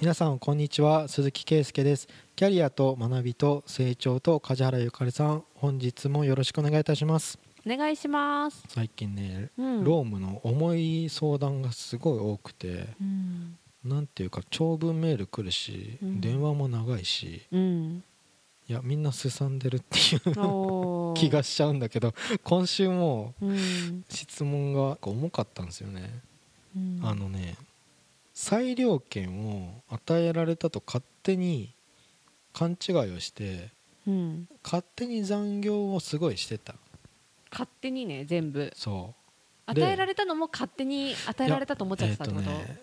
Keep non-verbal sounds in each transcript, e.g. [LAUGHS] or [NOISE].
皆さんこんにちは鈴木圭介ですキャリアと学びと成長と梶原ゆかりさん本日もよろしくお願いいたしますお願いします。最近ね、うんロームの重い相談がすごい多くてうん。なんていうか長文メール来るし、うん電話も長いしうん。いやみんなすさんでるっていう [LAUGHS] 気が。しちゃうんだけど今週もうん。質問が重かったんですよね、うんあ。のね裁量権を与えられたと勝手に勘違いをしてうん。勝手に残業をすごいしてた勝手にね、全部。そうで与えられたのも勝手に与えられたと思っちゃってたってこと？えーとね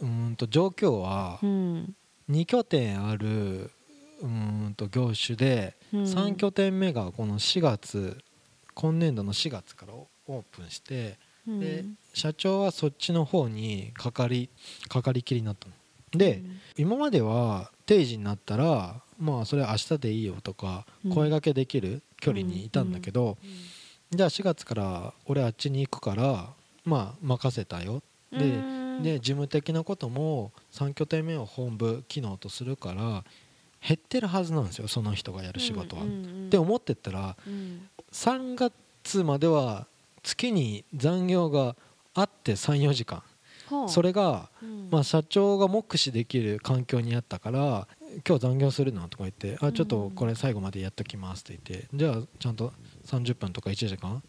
うーんと状況はうん。2拠点あるうーんと業種でうん3拠点目がこの4月今年度の4月からオープンしてうんで社長はそっちの方にかかりかかりきりになったの。で今までは定時になったらまあそれ明日でいいよとかうん。声がけできる距離にいたんだけどじゃあ4月から俺あっちに行くからまあ任せたよ。うんでうん。で事務的なことも3拠点目を本部機能とするから減ってるはずなんですよその人がやる仕事は。うんうんうんって思ってったらうん。3月までは月に残業があって34時間それが、うん。まあ、社長が目視できる環境にあったから今日残業するのとか言ってあちょっとこれ最後までやっときますって言ってじゃあちゃんと30分とか1時間、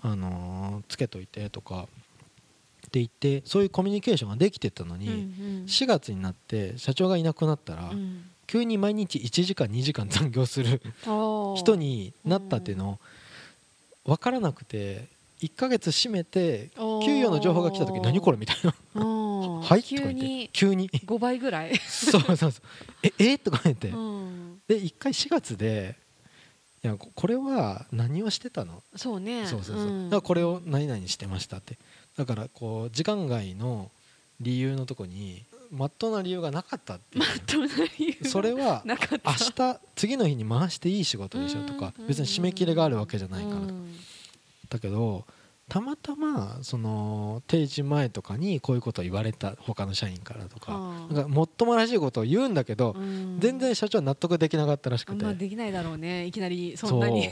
あのーつけといてとかって言ってそういうコミュニケーションができてたのに、うんうん。4月になって社長がいなくなったら、うん。急に毎日1時間2時間残業する人になったっていうの分からなくて1ヶ月閉めて給与の情報が来た時何これみたいな。[LAUGHS] はい？とか言って。急に。急に。5倍ぐらい。そうそうそう。ええ？とか言って。うん。で1回4月でいやここれは何をしてたの？そうね。そうそうそう、ん。だからこれを何々してましたって。だからこう時間外の理由のとこにまっとうな理由がなかったっていう。隣それは明日次の日に回していい仕事でしょとかうん別に締め切りがあるわけじゃないからうんだけどたまたまその定時前とかにこういうことを言われた他の社員からとかなんかもっともらしいことを言うんだけどうん。全然社長は納得できなかったらしくて。まあできないだろうねいきなりそんなに。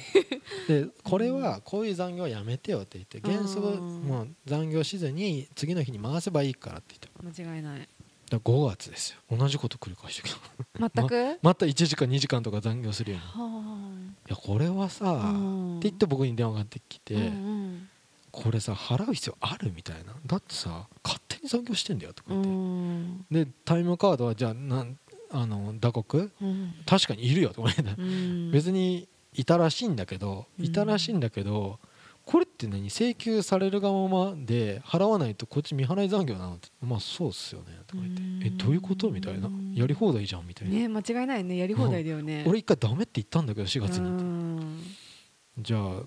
でこれはこういう残業はやめてよって言って原則うんもう残業しずに次の日に回せばいいからって言って。間違いない。だから5月ですよ。同じこと繰り返してきた。全く、[LAUGHS] また1時間2時間とか残業するようにやこれはさあうん。って言って僕に電話がかかってきて、うんうん。これさ払う必要あるみたいな。だってさ勝手に残業してんだよとかう言って、ん。でタイムカードはじゃあなんあの打刻うん。確かにいるよとか言って、うん。別にいたらしいんだけどうん。いたらしいんだけど、って何請求される側まで払わないとこっち未払い残業なのってまあそうっすよね。とか言ってうん。えどういうこと？みたいな。やり放題じゃんみたいな、ね間違いないねやり放題だよね。俺一回ダメって言ったんだけど4月うに、ん。じゃあ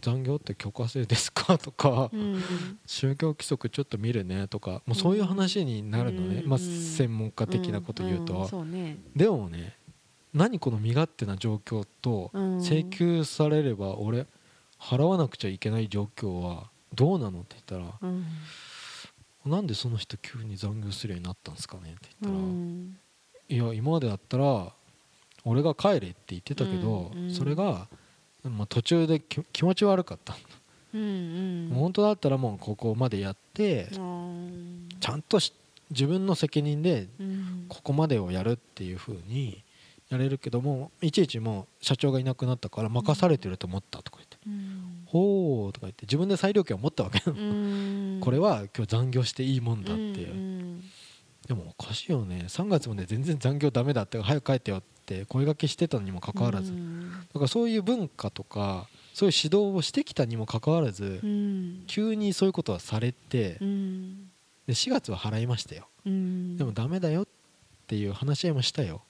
残業って許可制ですか？とか、うん。宗教規則ちょっと見るねとかもうそういう話になるのね、まあ、専門家的なこと言うと、そうね。でもね何この身勝手な状況とうん。請求されれば俺払わなくちゃいけない状況はどうなのって言ったらうん。なんでその人急に残業するようになったんですかねってう言ったら、ん。いや今までだったら俺が帰れって言ってたけど、うんうん。それが、まあ、途中でき気持ち悪かった、うんうん。本当だったらもうここまでやってうんちゃんとし自分の責任でうん。ここまでをやるっていう風にやれるけどもいちいちもう社長がいなくなったから任されてると思ったとか言ってうん「ほう」とか言って自分で裁量権を持ったわけうん。[LAUGHS] これは今日残業していいもんだっていう、うんでもおかしいよね。3月まで全然残業ダメだって早く帰ってよって声掛けしてたにもかかわらず、うん。だからそういう文化とかそういう指導をしてきたにもかかわらず、うん。急にそういうことはされて、うん。で4月は払いましたよ、うん。でもダメだよっていう話し合いもしたよ、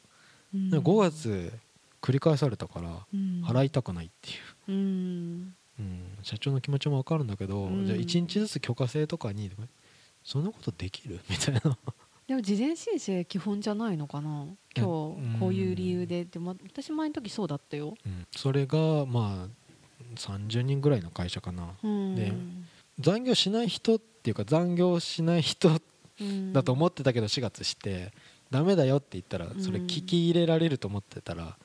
うん。でも5月繰り返されたからうん。払いたくないっていう、うん。うん、社長の気持ちも分かるんだけど、うん。じゃあ1日ずつ許可制とかにそんなことできる？[LAUGHS] みたいな。でも事前申請基本じゃないのかな？今日こういう理由で。でも私前の時そうだったよ、うん。それがまあ30人ぐらいの会社かな。うん、で残業しない人っていうか残業しない人うん。だと思ってたけど4月してダメだよって言ったらそれ聞き入れられると思ってたら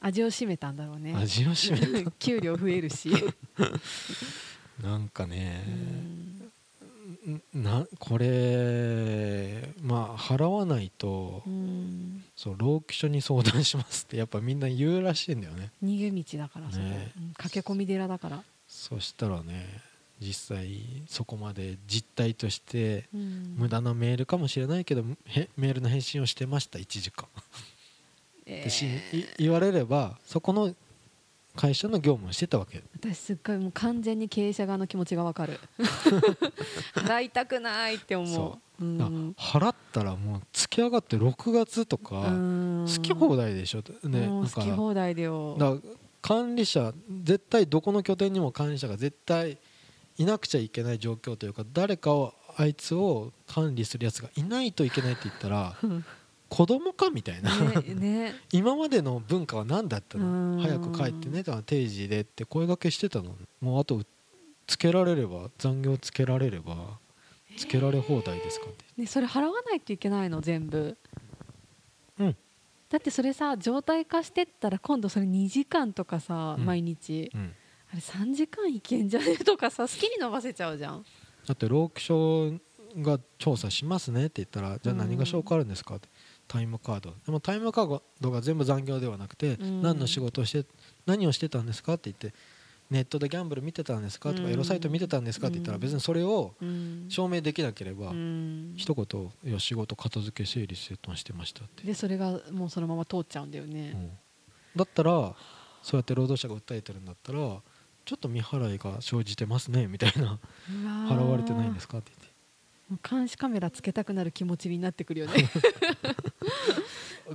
味を占めたんだろうね。味を占めた。[LAUGHS] 給料増えるし、[LAUGHS] なんかねなこれまあ払わないとうん。そう労基署に相談しますってやっぱみんな言うらしいんだよね。逃げ道だからそ駆け込み寺だから、そしたらね実際そこまで実態としてうん。無駄なメールかもしれないけどへメールの返信をしてました1時間えでしーい言われればそこの会社の業務をしてたわけ。私すっごいもう完全に経営者側の気持ちがわかる。[LAUGHS] 払いたくないって思う。そう。うん。あ払ったらもう突き上がって6月とかうん。好き放題でしょ？ねもうだから。好き放題だよ。だから管理者絶対どこの拠点にも管理者が絶対いなくちゃいけない状況というか誰かをあいつを管理するやつがいないといけないって言ったら [LAUGHS] 子供かみたいな、ねね。[LAUGHS] 今までの文化は何だったうん。の早く帰ってねとか定時でって声掛けしてたの。もうあとつけられれば残業つけられればつけられ放題ですかってねそれ払わないといけないの？全部。うん。だってそれさ状態化してったら今度それ2時間とかさ、うん。毎日。うん。あれ3時間いけんじゃね？とかさ [LAUGHS] 好きに伸ばせちゃうじゃん。だって労基署が調査しますねって言ったらじゃあ何が証拠あるんですかってタイムカード。でもタイムカードが全部残業ではなくてうん。何の仕事をして何をしてたんですかって言ってネットでギャンブル見てたんですかとかうん。エロサイト見てたんですかって言ったらうん。別にそれをうん。証明できなければうん。一言「いや仕事片付け整理整頓してました」って。でそれがもうそのまま通っちゃうんだよね、うん。だったらそうやって労働者が訴えてるんだったらちょっと未払いが生じてますねみたいな。払われてないんですかって言って監視カメラつけたくなる気持ちになってくるよね。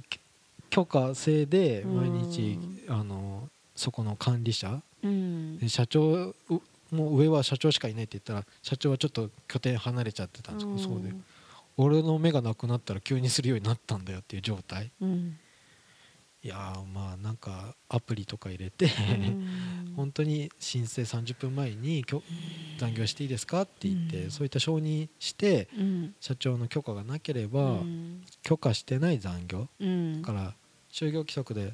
き [LAUGHS] 許可制で毎日うんあのそこの管理者。うん。で社長うもう上は社長しかいないって言ったら社長はちょっと拠点離れちゃってたんですけどそうで。俺の目がなくなったら急にするようになったんだよっていう状態。うん。いやーまあなんかアプリとか入れてうん [LAUGHS] 本当に申請30分前に残業していいですかって言って、うん。そういった承認してうん。社長の許可がなければ、うん。許可してない残業うん。だから就業規則で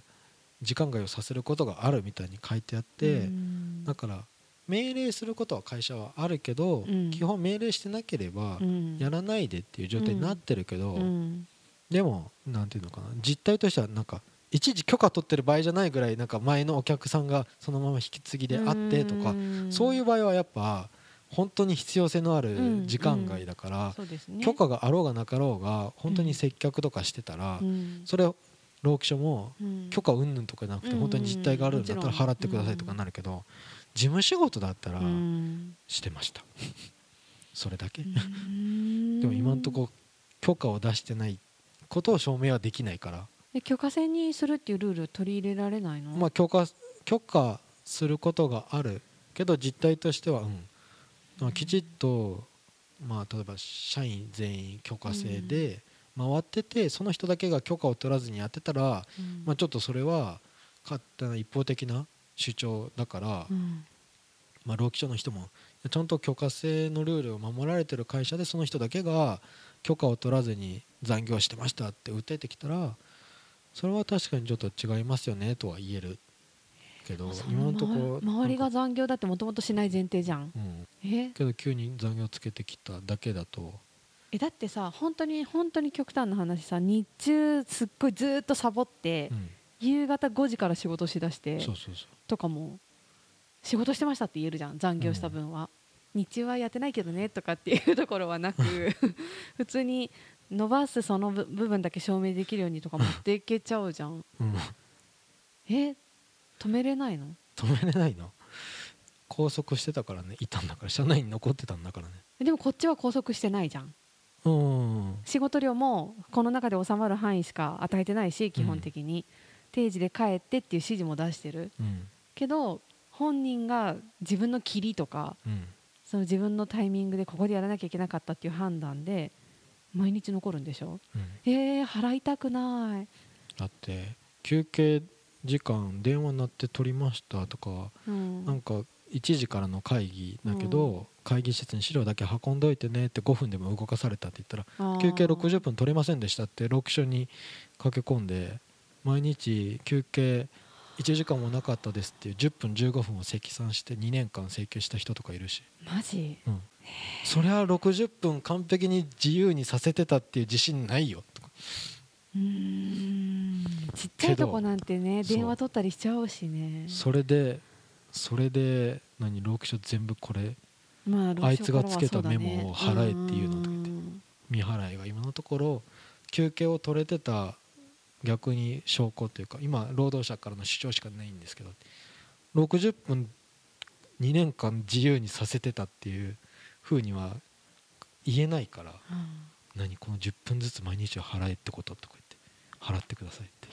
時間外をさせることがあるみたいに書いてあって、うん。だから命令することは会社はあるけど、うん。基本命令してなければうん。やらないでっていう状態になってるけど、うん。でもなんていうのかな実態としてはなんか一時許可取ってる場合じゃないぐらいなんか前のお客さんがそのまま引き継ぎであってとか、ん。そういう場合はやっぱ本当に必要性のある時間外だから、許可があろうがなかろうが本当に接客とかしてたら、うん。それを労基署もうん。許可云々とかじゃなくてうん。本当に実態があるん。だったら払ってくださいとかなるけど事務仕事だったらうん。してましたそれだけうん。でも今のところ許可を出してないことを証明はできないからえ許可制にするっていうルール取り入れられないの、まあ許可許可することがあるけど実態としてはうん。まあきちっとまあ例えば社員全員許可制で回っててその人だけが許可を取らずにやってたらうん。まあちょっとそれは勝手な一方的な主張だからうん。まあ労基署の人もちゃんと許可制のルールを守られてる会社でその人だけが許可を取らずに残業してましたって訴えてきたらそれは確かにちょっと違いますよねとは言えるけどそ今のところ周周りが残業だってもともとしない前提じゃん。うん。えけど急に残業つけてきただけだと。えだってさ本当に本当に極端な話さ日中すっごいずーっとサボって、うん。夕方5時から仕事しだしてとかも仕事してましたって言えるじゃん残業した分は、日中はやってないけどねとかっていうところはなく [LAUGHS] 普通に伸ばすその部部分だけ証明できるようにとか持っていけちゃうじゃん。うん。え？止めれないの？止めれないの。拘束してたからね。いたんだから。社内に残ってたんだからね。でもこっちは拘束してないじゃん。うん。仕事量もこの中で収まる範囲しか与えてないし基本的に、定時で帰ってっていう指示も出してる。うん。けど本人が自分の切りとかうん。その自分のタイミングでここでやらなきゃいけなかったっていう判断で毎日残るんでしょ？うん。えー、払いたくない、だって休憩時間電話鳴って取りましたとかうん、なんか1時からの会議だけど、うん。会議室に資料だけ運んどいてねって5分でも動かされたって言ったら休憩60分取れませんでしたって6所に駆け込んで毎日休憩1時間もなかったですっていう10分15分を積算して2年間請求した人とかいるし、マジ？うん、そりゃ60分完璧に自由にさせてたっていう自信ないよ。とかうーん。ちっちゃいとこなんてね電話取ったりしちゃうしね。それでそれで何労基署全部これまあいつがつけたメモを払ええっていうのとか言って。未払いが今のところ休憩を取れてた逆に証拠というか今労働者からの主張しかないんですけど60分2年間自由にさせてたっていうふうには言えないから何この10分ずつ毎日払えってこととか言って払ってくださいって。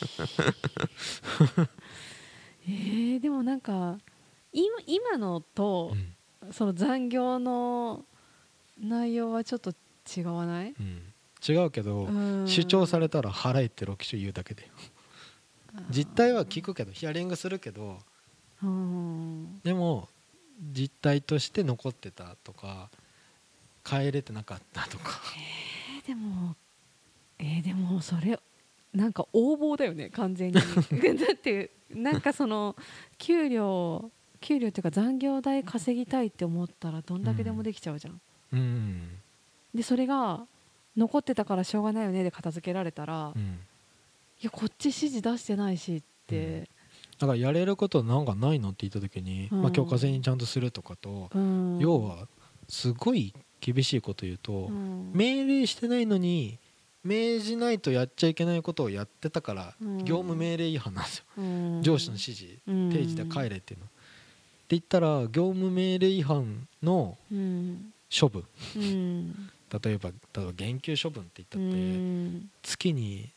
[LAUGHS] えーでもなんか今今のとうん。その残業の内容はちょっと違わない？うん違うけどうん。主張されたら払えって6種言うだけで実態は聞くけどヒアリングするけどうん。でも実態として残ってたとか帰れてなかったとか。えーでもえーでもそれなんか横暴だよね完全に。[LAUGHS] だってなんかその給料給料っていうか残業代稼ぎたいって思ったらどんだけでもできちゃうじゃん、うん。でそれが残ってたからしょうがないよねで片付けられたら、いうん。やこっち指示出してないしって、だからやれることなんかないのって言った時に、うん。まあ、強化制にちゃんとするとかと、うん。要はすごい厳しいこと言うと、うん。命令してないのに命じないとやっちゃいけないことをやってたから、うん。業務命令違反なんですよ、うん。上司の指示、うん。定時で帰れっていうの。って言ったら業務命令違反のうん。処分。うん例えば例えば減給処分って言ったうって、ん。月に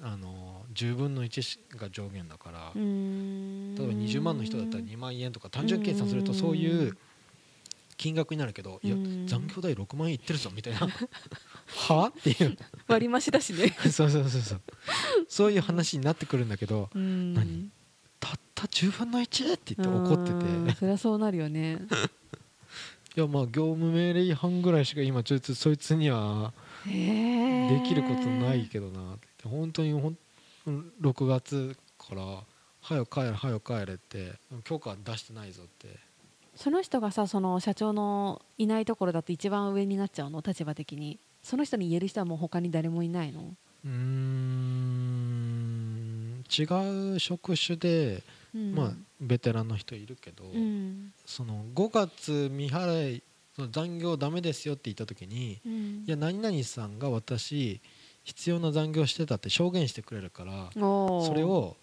あの10分の1が上限だから、うん。例えば20万の人だったら2万円とか単純計算するとそういう金額になるけど、いやうん。残業代6万円いってるぞみたいな。[LAUGHS] はっていう。割増しだしね、[LAUGHS] そうそうそうそう。そういう話になってくるんだけどうん。何？たった10分の1って言って怒ってうん。てそりゃそうなるよね [LAUGHS] いやまあ業務命令違反ぐらいしか今ちょっとそいつにはできることないけどなって。本当にほん6月から「はよ帰れはよ帰れ」って許可出してないぞって。その人がさその社長のいないところだと一番上になっちゃうの？立場的に。その人に言える人はもう他に誰もいないの、うーん違う職種で、うんまあベテランの人いるけど、うん。その5月未払いその残業ダメですよって言った時にうん。いや何々さんが私必要な残業してたって証言してくれるからそれを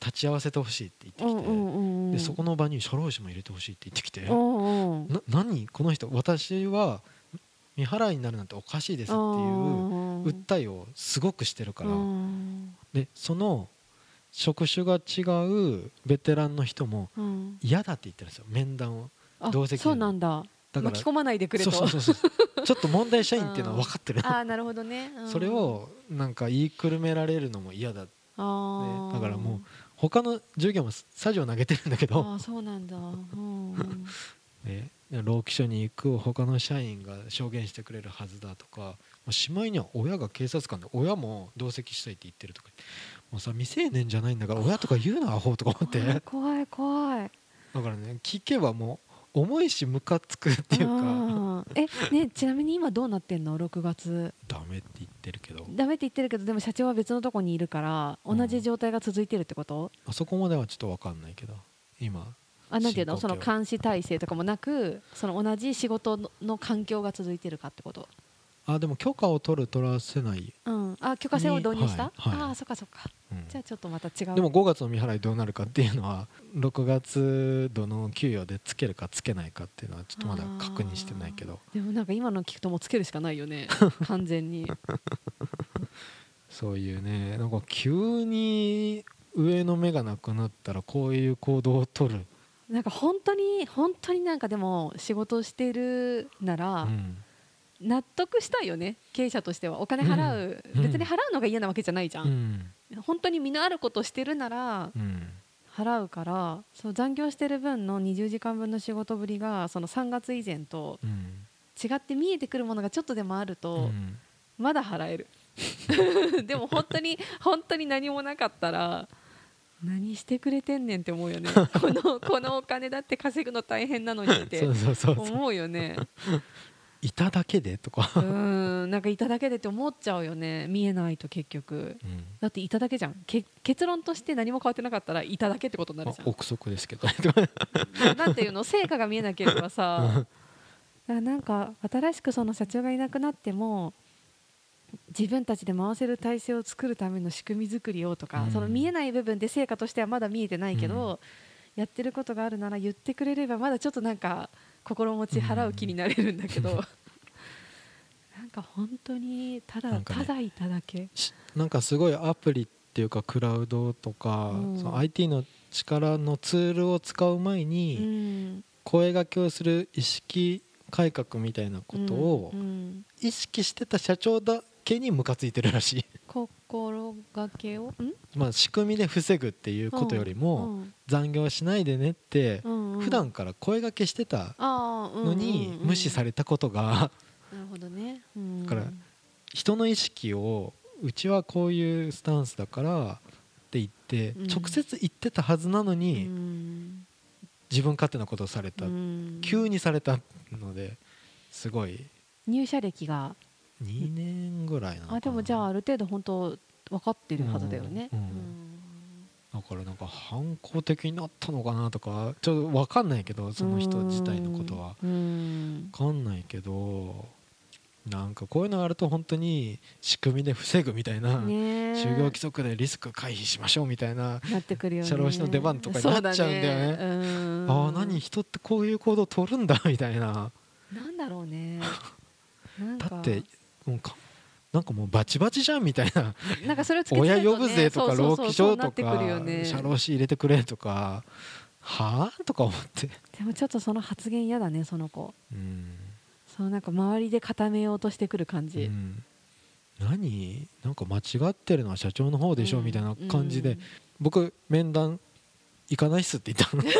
立ち会わせてほしいって言ってきて、でそこの場に社労士も入れてほしいって言ってきて、な何この人私は未払いになるなんておかしいですっていううん訴えをすごくしてるから、うん。でその職種が違うベテランの人もうん。嫌だって言ってるんですよ面談を。あ同席そうなんだ。だから巻き込まないでくれと。そうそうそうちょっと問題社員っていうのは分かってる。ああなるほどね、うん。それをなんか言いくるめられるのも嫌だ、ね、だからもう他の授業も作業投げてるんだけど、あーそうなんだ、うん。う [LAUGHS] んね、労基署に行く他の社員が証言してくれるはずだとか。しまいには親が警察官で親も同席したいって言ってるとかもうさ未成年じゃないんだから親とか言うなアホとか思って。だ怖い怖い。からね聞けばもう重いしムカつくっていうか。えねちなみに今どうなってんの？6月。ダメって言ってるけど。ダメって言ってるけどでも社長は別のとこにいるからうん同じ状態が続いてるってこと、あそこまではちょっと分かんないけど。今あなんていうの？その監視体制とかもなくその同じ仕事のの環境が続いてるかってこと？あでも許可を取る取らせない、うん。あ許可制を導入した、はいはい。ああそっかそっか。うん。じゃあちょっとまた違う。でも5月の未払いどうなるかっていうのは [LAUGHS] 6月度の給与でつけるかつけないかっていうのはちょっとまだ確認してないけど。でもなんか今の聞くともうつけるしかないよね。[LAUGHS] 完全に。そういうねなんか急に上の目がなくなったらこういう行動を取る、なんか本当に本当になんかでも仕事をしてるなら、うん納得したいよね経営者としては。お金払う、うん。別に払うのが嫌なわけじゃないじゃん、うん。本当に身のあることをしてるならうん。払うからそう残業してる分の20時間分の仕事ぶりがその3月以前とうん。違って見えてくるものがちょっとでもあるうと、ん。まだ払える。[LAUGHS] でも本当に本当に何もなかったら何してくれてんねんって思うよね。[LAUGHS] このこのお金だって稼ぐの大変なのにって思うよねいただけでとか、うんなんかいただけでって思っちゃうよね。見えないと結局。うん。だっていただけじゃん。け結論として何も変わってなかったらいただけってことになるじゃん。あ憶測ですけど。ななんていうの？成果が見えなければさ。だからなんか新しくその社長がいなくなっても自分たちで回せる体制を作るための仕組み作りをとか、うん。その見えない部分で成果としてはまだ見えてないけど、やってることがあるなら言ってくれればまだちょっとなんか心持ち払う気になれるんだけど、なんか本当にただ、ね。ただいただけ。しなんかすごいアプリっていうかクラウドとか、うん。その IT の力のツールを使う前うにん。声掛けをする意識改革みたいなことをうんうん。意識してた社長だけにムカついてるらしい、心がけを？ん？まあ、仕組みで防ぐっていうことよりも、うん残業しないでねってうんうん普段から声掛けしてたののに無視されたことがなるほどね、うん、だから人の意識をうちはこういうスタンスだからって言ってうん。直接言ってたはずなのうにん。自分勝手なことをされた。うん。急にされたのですごい。入社歴が。2年ぐらいなのかな。あでもじゃあある程度本当分かってるはずだよね、うん。うんだからなんか反抗的になったのかなとかちょっと分かんないけどその人自体のことは。うん。分かんないけどなんかこういうのがあると本当に仕組みで防ぐみたいな、就業規則でリスク回避しましょうみたいな社労士の出番とかになっちゃうんだよね。ああ何人ってこういう行動を取るんだみたいな。なんだろうね。だってもうかなんかもうバチバチじゃんみたいな。なんかそれをね。親呼ぶぜとかそうそうそう労基署とかね。社労士入れてくれとか。はあ？とか思って。でもちょっとその発言嫌だねその子。うん。そのなんか周りで固めようとしてくる感うじ、ん。何？なんか間違ってるのは社長の方でしょ、うんみたいな感じで、うん。僕面談行かないっすって言ったの。[LAUGHS]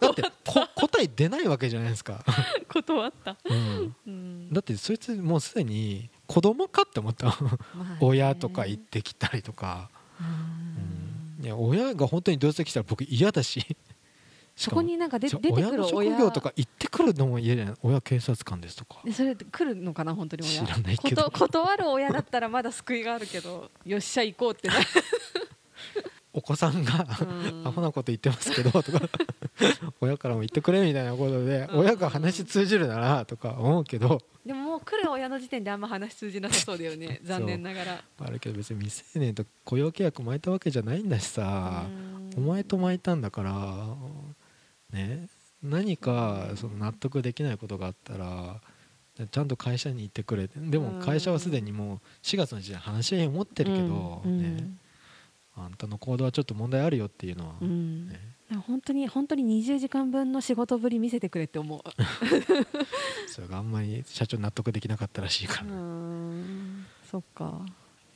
だってこ答え出ないわけじゃないですか、[LAUGHS] 断った、うん、うん。だってそいつもうすでに子供かって思った。親とか行ってきたりとか、うん。いや親が本当にどうせ来たら僕嫌だし。[LAUGHS] そこになんか出てくる親。の職親業とか行ってくるのも嫌じゃない？親警察官ですとか。でそれ来るのかな本当に親。知らないけど。断る親だったらまだ救いがあるけど [LAUGHS] よっしゃ行こうってな [LAUGHS] お子さんがうん。アホなこと言ってますけどとか。親からも言ってくれみたいなことでうん。親が話通じるならとか思うけど。でももう来る親の時点であんま話通じなさそうだよね。[LAUGHS] 残念ながら。あるけど別に未成年と雇用契約巻いたわけじゃないんだしさ。うん。お前と巻いたんだからね。何かその納得できないことがあったらちゃんと会社に行ってくれでも会社はすでにもう4月の時点で話し合いを持ってるけど、うん。ね、あんたの行動はちょっと問題あるよっていうのは、うん。ね、本当に本当に20時間分の仕事ぶり見せてくれって思う。[LAUGHS] それがあんまり社長納得できなかったらしいから、うん。そっか。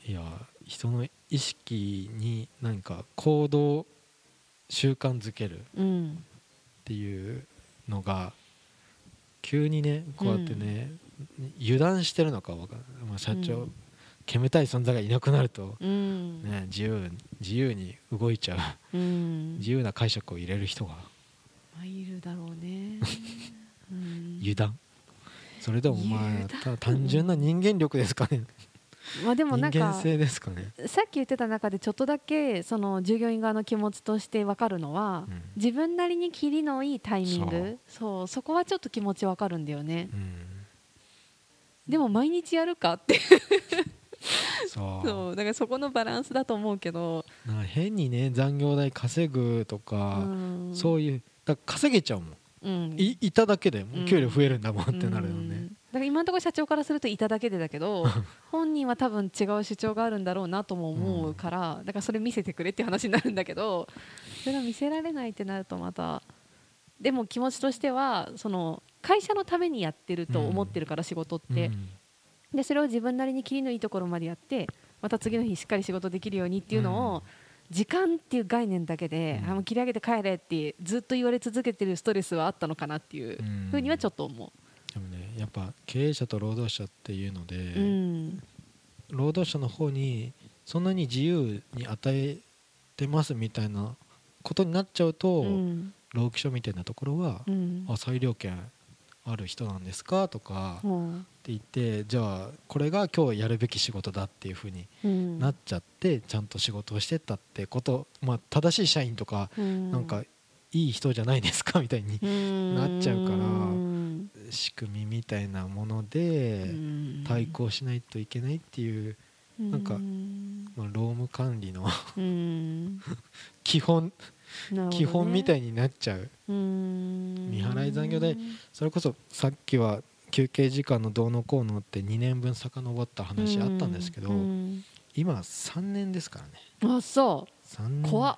いや人の意識に何か行動習慣づけるっうん。ていうのが急にねこうやってね、油断してるのかわかんない、まあ、社長、うん煙たい存在がいなくなると、うん。ね、自由自由に動いちゃう。うん。自由な解釈を入れる人がまあいるだろうね。[LAUGHS] うん。油断。それでもまあ単純な人間力ですかね。まあでも人なんか間性ですかね、さっき言ってた中でちょっとだけその従業員側の気持ちとして分かるのは、うん。自分なりに切りのいいタイミング。そう。そこはちょっと気持ち分かるんだよね。うん。でも毎日やるかってそう。そうだからそこのバランスだと思うけど、な変にね残業代稼ぐとか、うん。そういうだから稼げちゃうもん、うん。いいただけでもう給料増えるんだもんってなるようん。ね、だから今のところ社長からするといただけでだけど [LAUGHS] 本人は多分違う主張があるんだろうなとも思うから、だからそれ見せてくれっていう話になるんだけどそれを見せられないってなるとまたでも気持ちとしてはその会社のためにやってると思ってるから仕事って、うんでそれを自分なりに切りのいいところまでやってまた次の日しっかり仕事できるようにっていうのを時間っていう概念だけで、うん。あもう切り上げて帰れってずっと言われ続けてるストレスはあったのかなっていううん。ふうにはちょっと思でもねやっぱ経営者と労働者っていうので、う。うん。労働者の方にそんなに自由に与えてますみたいなことになっちゃうと、うん。労基署みたいなところはう、ん。あ裁量権ある人なんですかとか、ってうん言ってじゃあこれが今日やるべき仕事だっていうふうにうん。なっちゃってちゃんと仕事をしてったってこと、まあ、正しい社員とかうん。なんかいい人じゃないですかみたいになっちゃうからうん仕組みみたいなもので対抗しないといけないっていう、なんかうんまあ、労務管理のうん。[LAUGHS] 基本基本みたいになっちゃう。うん。未払い残業代それこそさっきは休憩時間のどうのこうのって2年分遡った話あったんですけど、うん今3年ですからね。あそ3う年。怖っ。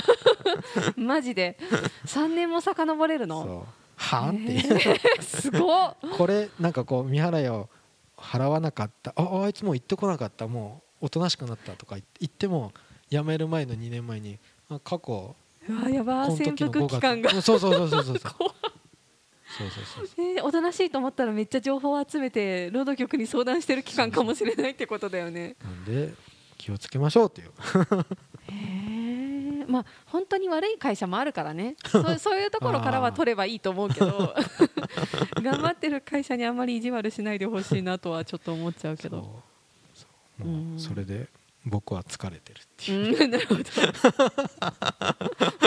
[LAUGHS] マジで。3年も遡れるの？はあって、えー。すごっ。これなんかこう未払いを払わなかった。ああいつもう行ってこなかった。もうおとなしくなったとか言っても辞める前の2年前にあ過去うわやば潜時の5伏期間が。月そうそうそうそうそう [LAUGHS] そうそうそう。そうえーおとなしいと思ったらめっちゃ情報を集めて労働局に相談してる期間かもしれないってことだよね。なんで気をつけましょうっていう。[LAUGHS] へえまあ本当に悪い会社もあるからね。そうそういうところからは取ればいいと思うけど。[LAUGHS] 頑張ってる会社にあんまり意地悪しないでほしいなとはちょっと思っちゃうけど。それで僕は疲れてるっていう、うん [LAUGHS] なるほど。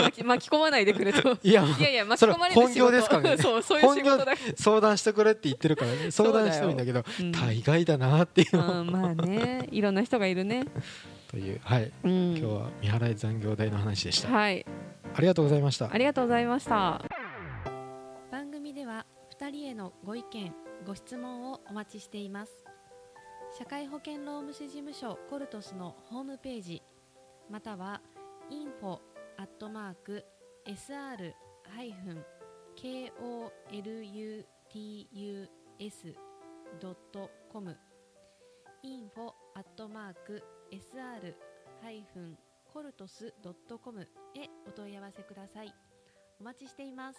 巻き [LAUGHS] 巻き込まないでくれと。いやいやいや巻き込まれる本業ですからね。[LAUGHS] そうそういう仕事だ相談してくれって言ってるからね。相談してもいいんだけどうん。大概だなっていう。の、うんまあね。いろんな人がいるね、というはい。うん、今日は未払い残業代の話でした、はい。ありがとうございました。ありがとうございました。番組では2人へのご意見ご質問をお待ちしています社会保険労務士事務所コルトスのホームページまたは info アットマーク sr ハイフン kolutus ドットコム info アットマーク sr ハイフンコルトスドットコムへお問い合わせください。お待ちしています。